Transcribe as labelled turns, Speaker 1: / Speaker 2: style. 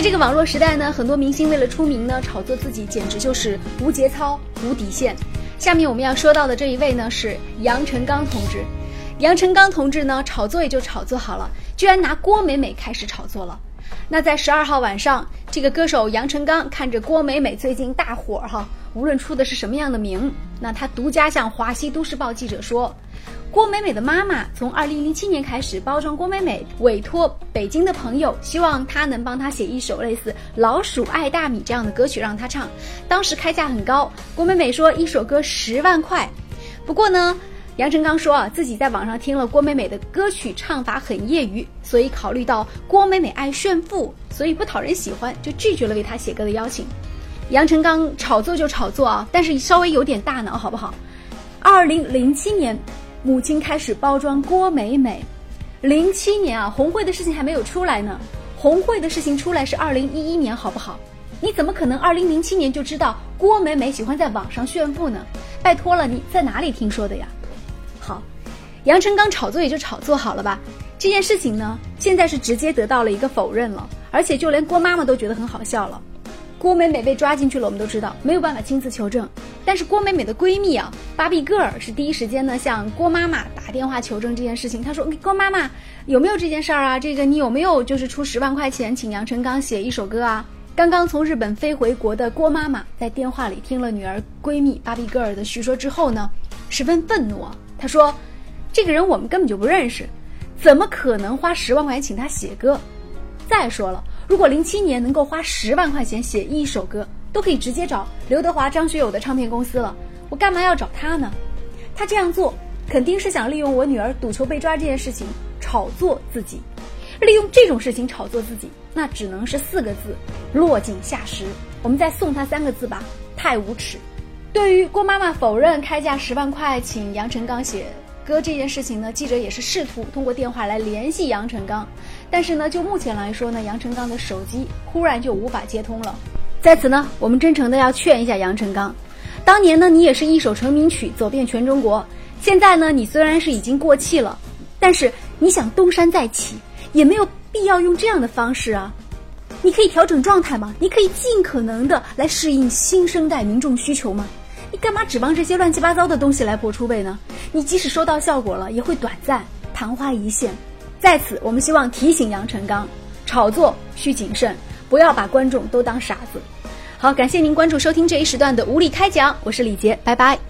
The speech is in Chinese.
Speaker 1: 在这个网络时代呢，很多明星为了出名呢，炒作自己简直就是无节操、无底线。下面我们要说到的这一位呢，是杨臣刚同志。杨臣刚同志呢，炒作也就炒作好了，居然拿郭美美开始炒作了。那在十二号晚上，这个歌手杨臣刚看着郭美美最近大火哈，无论出的是什么样的名，那他独家向华西都市报记者说，郭美美的妈妈从二零零七年开始包装郭美美，委托北京的朋友，希望她能帮她写一首类似《老鼠爱大米》这样的歌曲让她唱。当时开价很高，郭美美说一首歌十万块。不过呢。杨臣刚说啊，自己在网上听了郭美美的歌曲，唱法很业余，所以考虑到郭美美爱炫富，所以不讨人喜欢，就拒绝了为她写歌的邀请。杨臣刚炒作就炒作啊，但是稍微有点大脑好不好？二零零七年，母亲开始包装郭美美。零七年啊，红会的事情还没有出来呢，红会的事情出来是二零一一年，好不好？你怎么可能二零零七年就知道郭美美喜欢在网上炫富呢？拜托了，你在哪里听说的呀？好，杨成刚炒作也就炒作好了吧。这件事情呢，现在是直接得到了一个否认了，而且就连郭妈妈都觉得很好笑了。郭美美被抓进去了，我们都知道没有办法亲自求证，但是郭美美的闺蜜啊，芭比 girl 是第一时间呢向郭妈妈打电话求证这件事情。她说：“郭妈妈有没有这件事儿啊？这个你有没有就是出十万块钱请杨臣刚写一首歌啊？”刚刚从日本飞回国的郭妈妈在电话里听了女儿闺蜜芭比 girl 的叙说之后呢，十分愤怒啊。他说：“这个人我们根本就不认识，怎么可能花十万块钱请他写歌？再说了，如果零七年能够花十万块钱写一首歌，都可以直接找刘德华、张学友的唱片公司了，我干嘛要找他呢？他这样做肯定是想利用我女儿赌球被抓这件事情炒作自己，利用这种事情炒作自己，那只能是四个字：落井下石。我们再送他三个字吧：太无耻。”对于郭妈妈否认开价十万块请杨臣刚写歌这件事情呢，记者也是试图通过电话来联系杨臣刚，但是呢，就目前来说呢，杨成刚的手机忽然就无法接通了。在此呢，我们真诚的要劝一下杨成刚，当年呢，你也是一首成名曲走遍全中国，现在呢，你虽然是已经过气了，但是你想东山再起，也没有必要用这样的方式啊。你可以调整状态吗？你可以尽可能的来适应新生代民众需求吗？你干嘛指望这些乱七八糟的东西来博出位呢？你即使收到效果了，也会短暂，昙花一现。在此，我们希望提醒杨成刚，炒作需谨慎，不要把观众都当傻子。好，感谢您关注收听这一时段的无理开讲，我是李杰，拜拜。